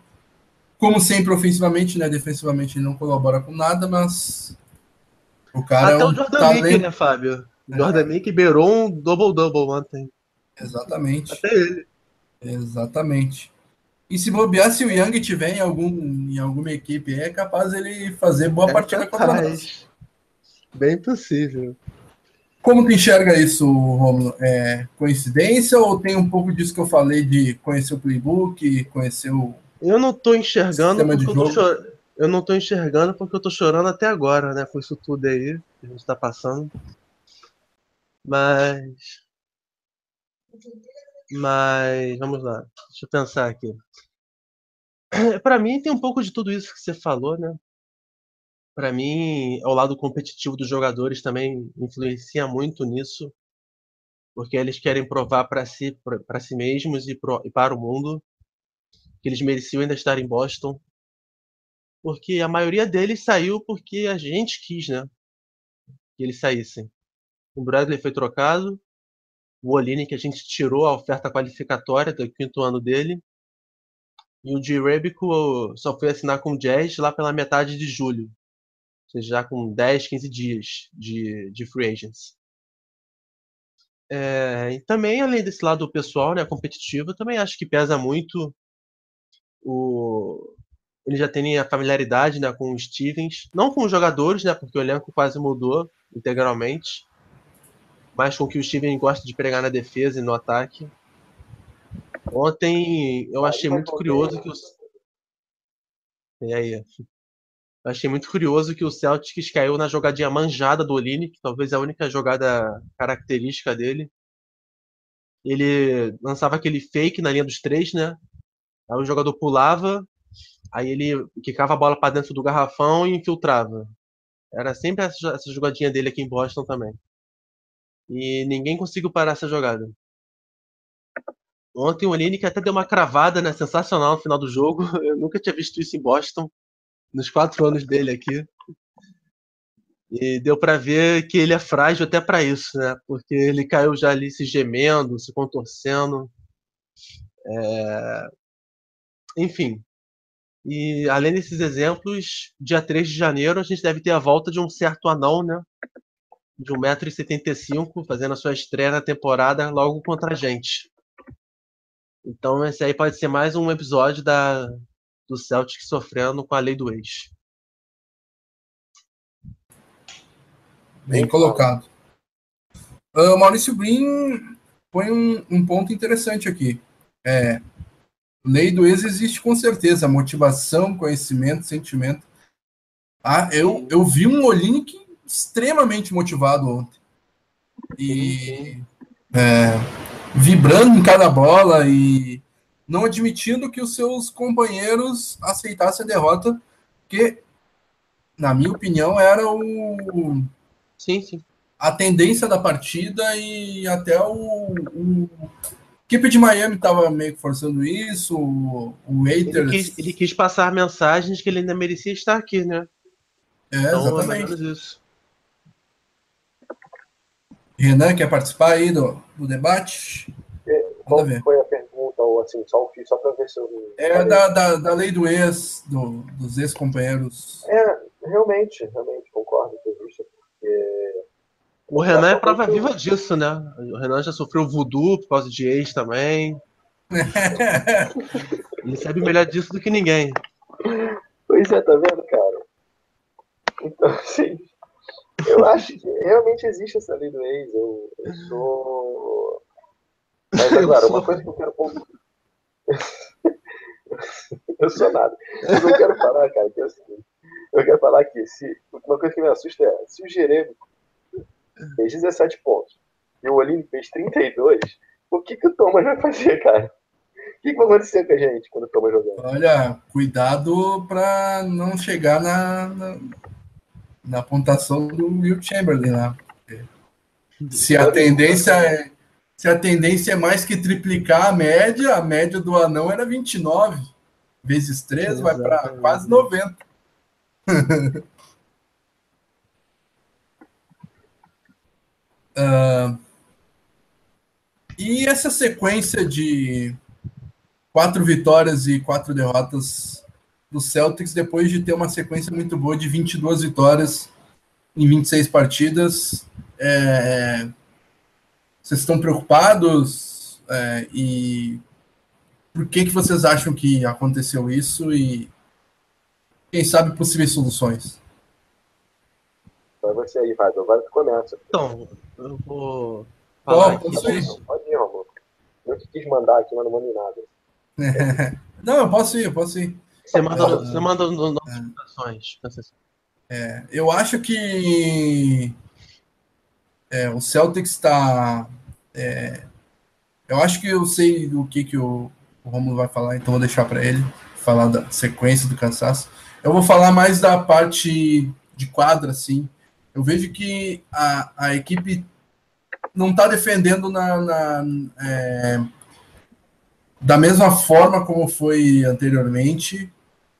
Como sempre, ofensivamente, né? Defensivamente ele não colabora com nada, mas o cara Até é um o Jordan talento... Mickey, né, Fábio? O é. Jordan Mickey beirou um double-double ontem. Exatamente. Até ele. Exatamente. E se bobear, se o Young tiver em, algum, em alguma equipe, é capaz ele fazer boa é partida capaz. contra nós. Bem possível. Como tu enxerga isso, Romulo? É coincidência ou tem um pouco disso que eu falei de conhecer o playbook, conhecer o. Eu não estou enxergando porque eu, tô chor... eu não tô enxergando porque eu tô chorando até agora, né? Com isso tudo aí que a gente está passando. Mas. Mas vamos lá. Deixa eu pensar aqui. [clears throat] Para mim tem um pouco de tudo isso que você falou, né? para mim, o lado competitivo dos jogadores também influencia muito nisso, porque eles querem provar para si, para si mesmos e, pro, e para o mundo eles mereciam ainda estar em Boston, porque a maioria deles saiu porque a gente quis, né? Que eles saíssem. O Bradley foi trocado, o Oline que a gente tirou a oferta qualificatória do quinto ano dele, e o G. Rebico só foi assinar com o Jazz lá pela metade de julho seja, já com 10, 15 dias de, de free agents. É, e também, além desse lado pessoal, né, competitivo, também acho que pesa muito o, ele já tem a familiaridade né, com o Stevens, não com os jogadores, né, porque o elenco quase mudou integralmente, mas com o que o Stevens gosta de pregar na defesa e no ataque. Ontem eu achei muito curioso que os. E aí? Eu achei muito curioso que o Celtics caiu na jogadinha manjada do Oline, que talvez é a única jogada característica dele. Ele lançava aquele fake na linha dos três, né? Aí o jogador pulava, aí ele quicava a bola para dentro do garrafão e infiltrava. Era sempre essa, essa jogadinha dele aqui em Boston também. E ninguém conseguiu parar essa jogada. Ontem o Oline que até deu uma cravada, né? Sensacional no final do jogo. [laughs] Eu nunca tinha visto isso em Boston nos quatro anos dele aqui. E deu para ver que ele é frágil até para isso, né? Porque ele caiu já ali se gemendo, se contorcendo. É... Enfim. E além desses exemplos, dia 3 de janeiro a gente deve ter a volta de um certo anão, né? De 1,75m, fazendo a sua estreia na temporada logo contra a gente. Então esse aí pode ser mais um episódio da, do Celtic sofrendo com a lei do ex. Bem colocado. Uh, Maurício Brin põe um, um, ponto interessante aqui. É, lei do ex existe com certeza, motivação, conhecimento, sentimento. Ah, eu, eu vi um Olinick extremamente motivado ontem. E é, vibrando em cada bola e não admitindo que os seus companheiros aceitassem a derrota, que, na minha opinião, era o. Sim, sim. A tendência da partida e até o. o... A equipe de Miami estava meio que forçando isso, o Waiters... Ele quis, ele quis passar mensagens que ele ainda merecia estar aqui, né? É, então, exatamente. isso. Renan, quer participar aí do, do debate? É, qual foi a pergunta, ou assim, só, só para ver se eu. É da, da, da lei do ex, do, dos ex-companheiros. É, realmente, realmente concordo com isso, porque. O Renan é prova viva disso, né? O Renan já sofreu voodoo por causa de ex também. [laughs] Ele sabe melhor disso do que ninguém. Pois é, tá vendo, cara? Então, assim, eu acho que realmente existe essa lei do ex. Eu, eu sou. Mas agora, uma coisa que eu quero. [laughs] eu sou nada. Eu quero falar, cara, que é o seguinte. Eu quero falar aqui, se, uma coisa que me assusta é, se o Jeremy fez 17 pontos e o Oline fez 32, o que, que o Thomas vai fazer, cara? O que, que vai acontecer com a gente quando o Thomas jogando? Olha, cuidado para não chegar na, na, na, pontuação do Will Chamberlain lá. Se a tendência é. Se a tendência é mais que triplicar a média, a média do anão era 29 vezes 3, vai para quase 90. [laughs] uh, e essa sequência de quatro vitórias e quatro derrotas do Celtics, depois de ter uma sequência muito boa de 22 vitórias em 26 partidas. É, vocês estão preocupados? É, e por que, que vocês acham que aconteceu isso? E quem sabe possíveis soluções? Vai você aí, Fábio. Vai que começa. Então, eu vou falar aqui. Pode ir, pode ir, Romulo. Eu que quis mandar aqui, mas não mandei nada. [laughs] não, eu posso ir, eu posso ir. Você manda, é, você manda notificações. É, eu acho que é, o Celtics está. É, eu acho que eu sei o que, que o, o Romulo vai falar, então vou deixar para ele falar da sequência do cansaço. Eu vou falar mais da parte de quadra, assim. Eu vejo que a, a equipe não está defendendo na, na é, da mesma forma como foi anteriormente.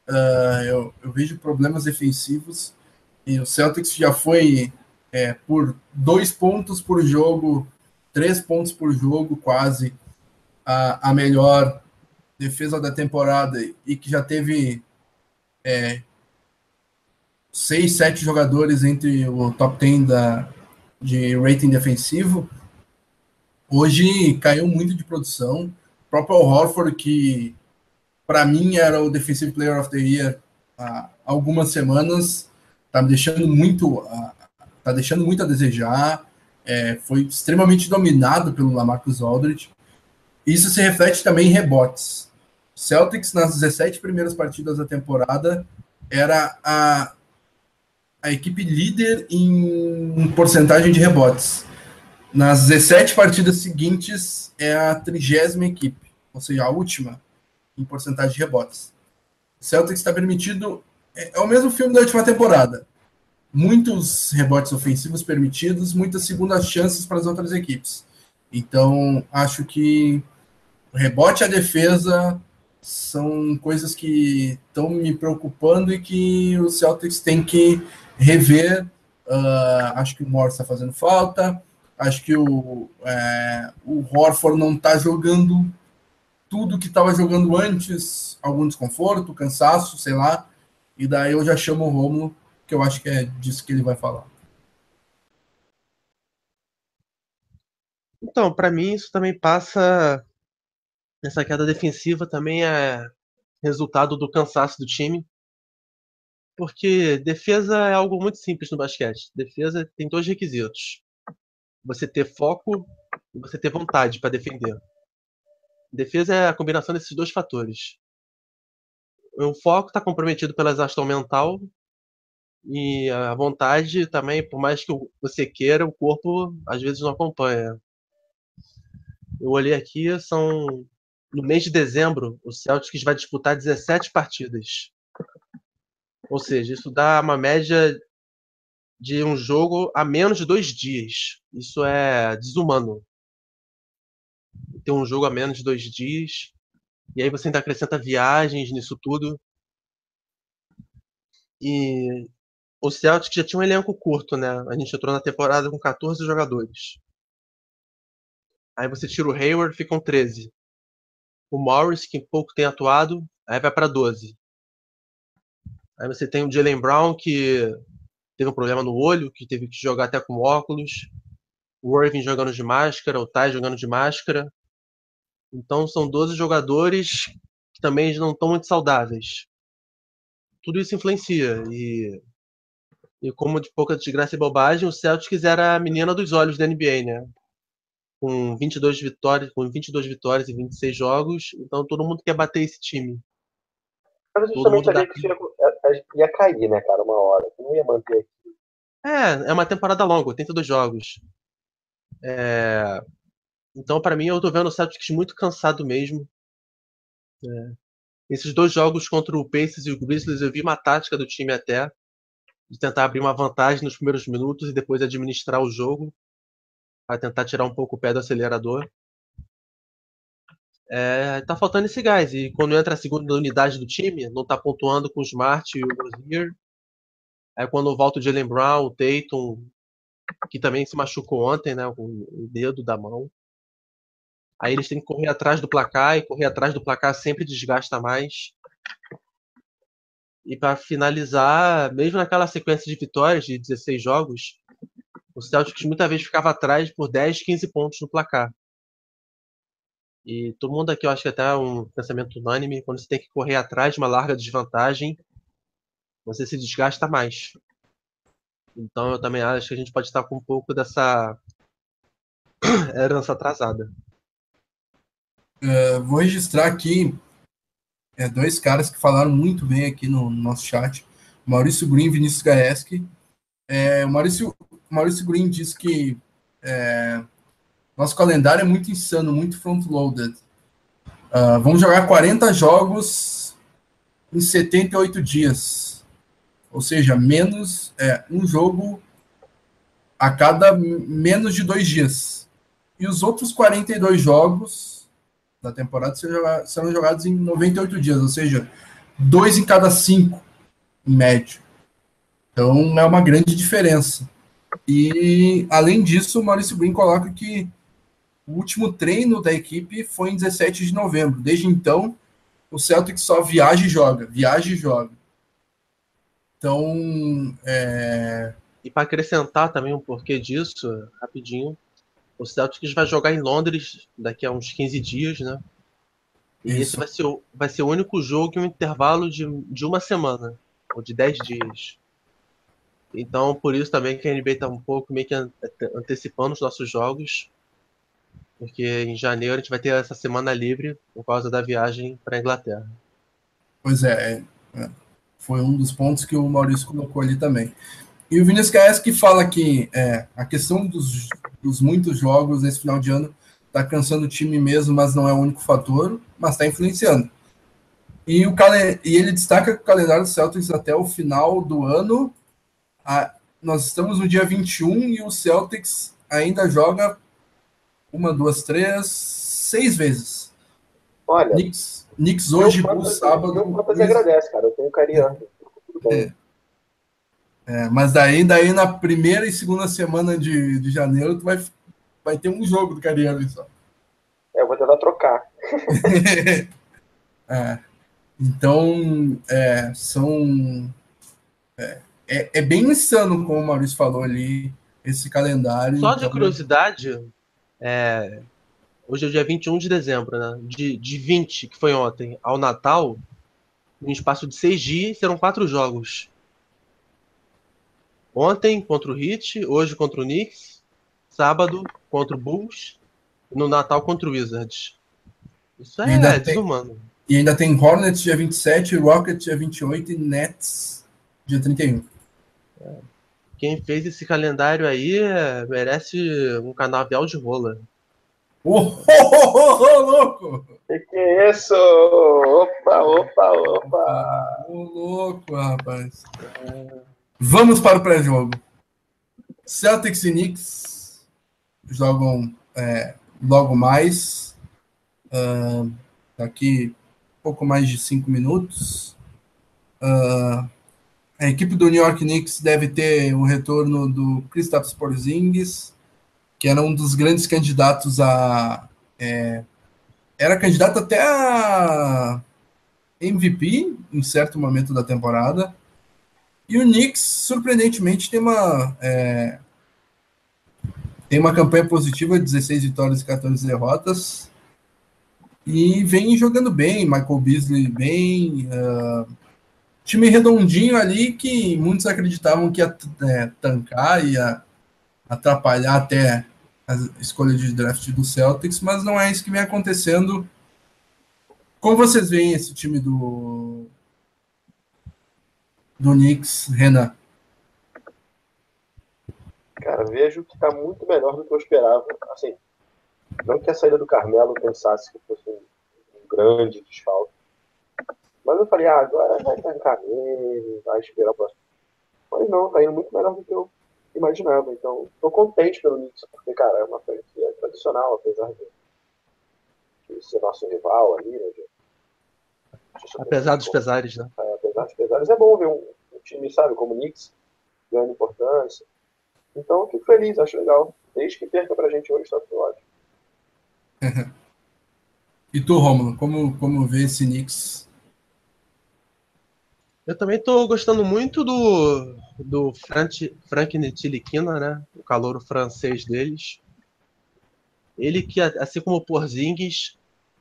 Uh, eu, eu, vejo problemas defensivos e o Celtics já foi é, por dois pontos por jogo, três pontos por jogo, quase a, a melhor defesa da temporada e que já teve é, seis, sete jogadores entre o top 10 da, de rating defensivo, hoje caiu muito de produção. O próprio Al Horford, que para mim era o Defensive Player of the Year há algumas semanas, tá me deixando muito, tá deixando muito a desejar. É, foi extremamente dominado pelo Lamarcus Aldridge. Isso se reflete também em rebotes. Celtics, nas 17 primeiras partidas da temporada, era a, a equipe líder em porcentagem de rebotes. Nas 17 partidas seguintes, é a trigésima equipe, ou seja, a última em porcentagem de rebotes. O Celtics está permitido. É, é o mesmo filme da última temporada. Muitos rebotes ofensivos permitidos, muitas segundas chances para as outras equipes. Então, acho que o rebote e a defesa são coisas que estão me preocupando e que o Celtics tem que rever. Uh, acho que o Morris está fazendo falta. Acho que o, é, o Horford não está jogando tudo que estava jogando antes, algum desconforto, cansaço, sei lá. E daí eu já chamo o Romulo, que eu acho que é disso que ele vai falar. Então, para mim isso também passa essa queda defensiva também é resultado do cansaço do time. Porque defesa é algo muito simples no basquete. Defesa tem dois requisitos: você ter foco e você ter vontade para defender. Defesa é a combinação desses dois fatores. O foco está comprometido pela exaustão mental e a vontade também, por mais que você queira, o corpo às vezes não acompanha. Eu olhei aqui, são no mês de dezembro, o Celtics vai disputar 17 partidas. Ou seja, isso dá uma média de um jogo a menos de dois dias. Isso é desumano. Ter um jogo a menos de dois dias. E aí você ainda acrescenta viagens nisso tudo. E o Celtics já tinha um elenco curto, né? A gente entrou na temporada com 14 jogadores. Aí você tira o Hayward, ficam 13 o Morris, que pouco tem atuado, aí vai para 12. Aí você tem o Jalen Brown, que teve um problema no olho, que teve que jogar até com óculos. O Irving jogando de máscara, o Ty jogando de máscara. Então são 12 jogadores que também não estão muito saudáveis. Tudo isso influencia. E E como de pouca desgraça e bobagem, o Celtics era a menina dos olhos da NBA, né? Com 22 vitórias, com 22 vitórias e 26 jogos, então todo mundo quer bater esse time. Mas justamente ali que ia cair, né, cara, uma hora. Não ia manter aqui. É, é uma temporada longa, 82 jogos. É... Então, para mim, eu tô vendo o Celtics muito cansado mesmo. É. Esses dois jogos contra o Pacers e o Grizzlies, eu vi uma tática do time até, de tentar abrir uma vantagem nos primeiros minutos e depois administrar o jogo, para tentar tirar um pouco o pé do acelerador. É, tá faltando esse gás. E quando entra a segunda unidade do time, não tá pontuando com o Smart e o Rozier. Aí quando volta o Jalen Brown, o Tatum, que também se machucou ontem, né? O dedo da mão. Aí eles têm que correr atrás do placar e correr atrás do placar sempre desgasta mais. E para finalizar, mesmo naquela sequência de vitórias de 16 jogos, o Celtics muitas vezes ficava atrás por 10, 15 pontos no placar. E todo mundo aqui, eu acho que até é um pensamento unânime, quando você tem que correr atrás de uma larga desvantagem, você se desgasta mais. Então eu também acho que a gente pode estar com um pouco dessa herança atrasada. Uh, vou registrar aqui é, dois caras que falaram muito bem aqui no, no nosso chat. Maurício Green e Vinícius Gaeski. É, o Maurício, Maurício Green disse que é, nosso calendário é muito insano, muito front-loaded. Uh, vamos jogar 40 jogos em 78 dias. Ou seja, menos é, um jogo a cada menos de dois dias. E os outros 42 jogos da temporada serão jogados em 98 dias, ou seja, dois em cada cinco, em média. Então é uma grande diferença. E além disso, o Maurício Green coloca que o último treino da equipe foi em 17 de novembro. Desde então, o Celtic só viaja e joga, viaja e joga. Então, é... E para acrescentar também um porquê disso, rapidinho, o Celtics vai jogar em Londres daqui a uns 15 dias, né? E Isso. esse vai ser, o, vai ser o único jogo em um intervalo de, de uma semana, ou de 10 dias. Então, por isso também que a NBA está um pouco meio que antecipando os nossos jogos, porque em janeiro a gente vai ter essa semana livre por causa da viagem para a Inglaterra. Pois é, é, foi um dos pontos que o Maurício colocou ali também. E o Vinícius Caes que fala que é, a questão dos, dos muitos jogos nesse final de ano está cansando o time mesmo, mas não é o único fator, mas está influenciando. E, o, e ele destaca que o calendário do Celtics até o final do ano, a, nós estamos no dia 21 e o Celtics ainda joga uma, duas, três, seis vezes. Olha, Knicks, Knicks hoje, no sábado. Meu Fantasy agradece, cara, eu tenho carinho. É. É, mas daí, daí na primeira e segunda semana de, de janeiro, tu vai, vai ter um jogo do Cariano só. É, eu vou tentar trocar. [laughs] é, então, é, são. É, é, é, bem insano, como o Maurício falou ali, esse calendário. Só de então... curiosidade, é, hoje é o dia 21 de dezembro, né? De, de 20, que foi ontem, ao Natal, em um espaço de seis dias, serão quatro jogos. Ontem contra o Heat, hoje contra o Knicks, sábado contra o Bulls e no Natal contra o Wizards. Isso é, é desumano. Tem, e ainda tem Hornets dia 27, Rockets dia 28 e Nets dia 31. É. Quem fez esse calendário aí é, merece um canavial de rola. Ô, oh, oh, oh, louco! Que que é isso? Opa, opa, opa! Ô, louco, rapaz. Vamos para o pré-jogo. Celtics e Knicks jogam é, logo mais. Uh, daqui pouco mais de cinco minutos. Uh, a equipe do New York Knicks deve ter o retorno do Kristaps Porzingis, que era um dos grandes candidatos a. É, era candidato até a MVP em certo momento da temporada. E o Knicks, surpreendentemente, tem uma, é, tem uma campanha positiva, 16 vitórias e 14 derrotas. E vem jogando bem, Michael Beasley bem, uh, time redondinho ali que muitos acreditavam que ia é, tancar, ia atrapalhar até a escolha de draft do Celtics, mas não é isso que vem acontecendo. Como vocês veem esse time do do Knicks, Renan? Cara, vejo que está muito melhor do que eu esperava. Assim, não que a saída do Carmelo pensasse que fosse um, grande desfalque. Mas eu falei, ah, agora vai tancar nele, vai esperar o próximo. Mas não, tá indo muito melhor do que eu imaginava. Então, tô contente pelo Knicks, porque, cara, é uma franquia tradicional, apesar de, de ser nosso rival ali, né? De, apesar dos pesares, né? É, apesar dos pesares, é bom ver um, um time, sabe, como o Knicks, ganhando importância. Então, eu fico feliz, acho legal. Desde que perca pra gente hoje, tá tudo ótimo. e tu, Romulo, como, como vê esse Knicks? Eu também tô gostando muito do, do Frank, Frank Ntilikina, né? O calor francês deles. Ele que, assim como o Porzingis,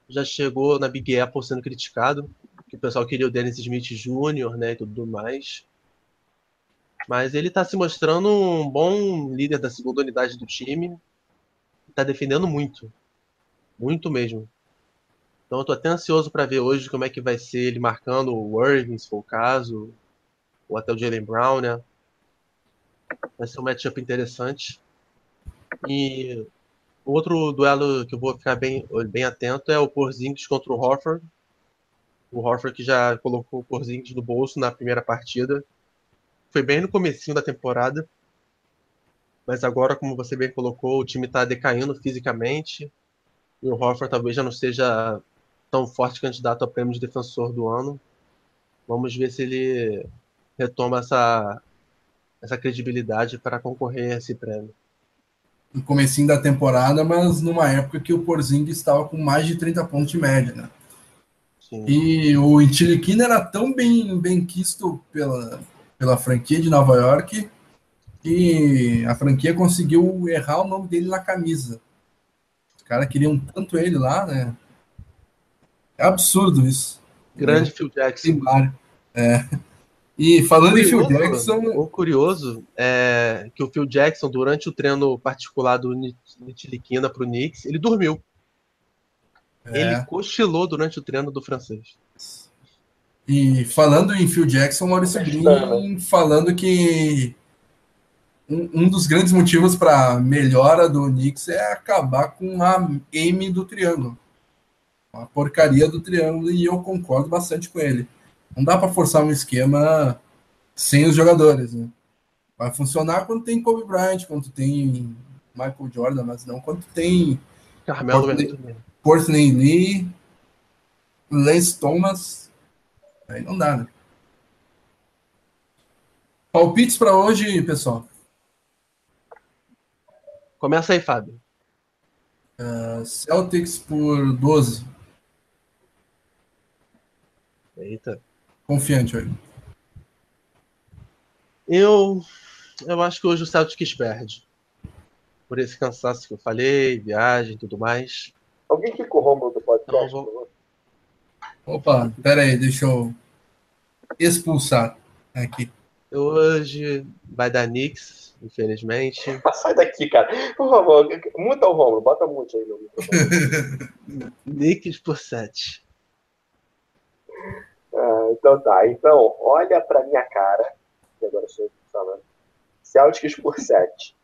já chegou na Big Apple sendo criticado, que o pessoal queria o Dennis Smith Jr., né, e tudo mais. Mas ele está se mostrando um bom líder da segunda unidade do time. Está defendendo muito. Muito mesmo. Então eu tô até ansioso para ver hoje como é que vai ser ele marcando o Irving, se for o caso, ou até o Jalen Brown, né? Vai ser um matchup interessante. E outro duelo que eu vou ficar bem, bem atento é o Porzingis contra o Horford. O Horford que já colocou o Porzingis no bolso na primeira partida. Foi bem no comecinho da temporada. Mas agora, como você bem colocou, o time está decaindo fisicamente. E o Horford talvez já não seja tão forte candidato a prêmio de defensor do ano. Vamos ver se ele retoma essa, essa credibilidade para concorrer a esse prêmio. No comecinho da temporada, mas numa época que o Porzingis estava com mais de 30 pontos de média, né? Sim. E o Intiliquina era tão bem, bem quisto pela, pela franquia de Nova York que a franquia conseguiu errar o nome dele na camisa. Os caras queriam tanto ele lá, né? É absurdo isso. Grande é. Phil Jackson. É. E falando curioso, em Phil Jackson. O curioso é que o Phil Jackson, durante o treino particular do Nitiliquina para o Knicks, ele dormiu. É. Ele cochilou durante o treino do francês. E falando em Phil Jackson, Maurício Green falando que um, um dos grandes motivos para a melhora do Knicks é acabar com a M do triângulo uma porcaria do triângulo e eu concordo bastante com ele. Não dá para forçar um esquema sem os jogadores, né? Vai funcionar quando tem Kobe Bryant, quando tem Michael Jordan, mas não quando tem Carmelo Courtney Lee, Lance Thomas. Aí não dá, né? Palpites para hoje, pessoal. Começa aí, Fábio. Uh, Celtics por 12. Eita. Confiante hoje. Eu, eu acho que hoje o Celtics perde. Por esse cansaço que eu falei, viagem e tudo mais. Alguém que o Romulo do podcast, então, vou... Opa, pera aí, deixa eu expulsar aqui. Hoje vai dar Knicks, infelizmente. [laughs] Sai daqui, cara. Romulo, muta o Romulo, bota muito aí. [laughs] Knicks por 7. Ah, então tá. Então, olha pra minha cara, que agora sou eu falando. Celtics por 7.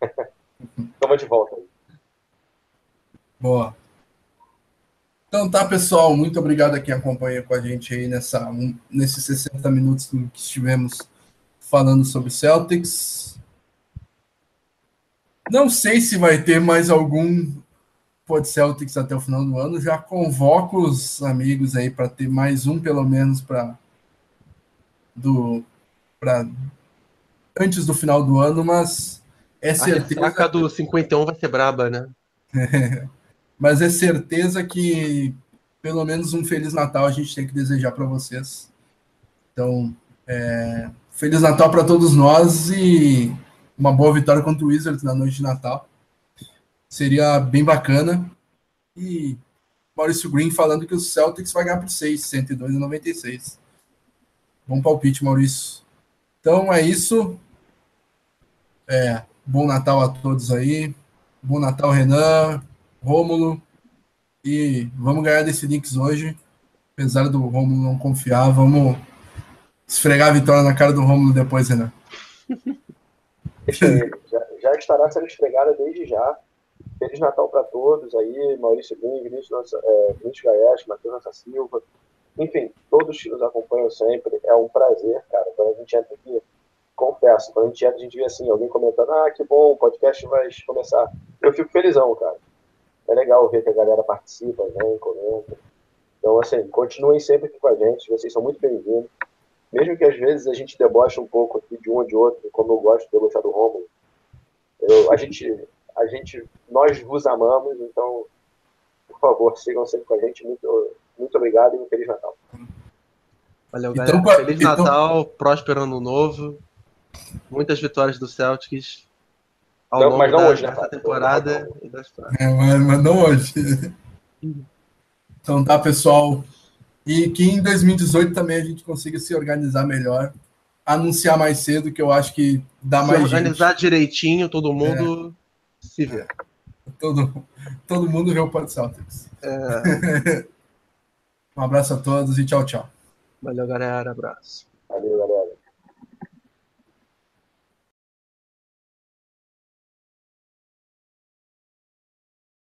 [laughs] Toma de volta. Boa. Então tá, pessoal. Muito obrigado a quem acompanha com a gente aí nessa, um, nesses 60 minutos que estivemos falando sobre Celtics. Não sei se vai ter mais algum Pod Celtics até o final do ano. Já convoco os amigos aí para ter mais um, pelo menos, para do para antes do final do ano, mas é certeza. A do 51 vai ser braba, né? [laughs] mas é certeza que pelo menos um Feliz Natal a gente tem que desejar para vocês. Então, é, Feliz Natal para todos nós e uma boa vitória contra o Wizards na noite de Natal. Seria bem bacana. E Maurício Green falando que o Celtics vai ganhar por 6, 102 a 96. Bom palpite, Maurício. Então é isso. É, bom Natal a todos aí. Bom Natal, Renan, Rômulo. E vamos ganhar desse Knicks hoje. Apesar do Rômulo não confiar, vamos esfregar a vitória na cara do Rômulo depois, Renan. [laughs] Já, já estará sendo esfregada desde já. Feliz Natal para todos aí, Maurício Lin, Vinícius, é, Vinícius Matheus Nossa Silva, enfim, todos que nos acompanham sempre. É um prazer, cara. Quando a gente entra aqui, confesso, quando a gente entra, a gente vê assim, alguém comentando, ah, que bom, o podcast vai começar. Eu fico felizão, cara. É legal ver que a galera participa, vem, comenta. Então, assim, continuem sempre aqui com a gente, vocês são muito bem-vindos. Mesmo que às vezes a gente deboche um pouco aqui de um ou de outro, como eu gosto de debochar do Romulo, eu, a gente a gente, nós vos amamos, então, por favor, sigam sempre com a gente. Muito, muito obrigado e um Feliz Natal. Valeu, então, galera. Então, Feliz então... Natal, próspero ano novo. Muitas vitórias do Celtics ao não, longo mas não da, hoje, né, temporada e das é, mas, mas não hoje. Então tá, pessoal. E que em 2018 também a gente consiga se organizar melhor, anunciar mais cedo, que eu acho que dá se mais. Organizar gente. direitinho, todo mundo. Se vê. Todo, todo mundo vê o Pod Celtics. É... [laughs] um abraço a todos e tchau, tchau. Valeu, galera. Abraço.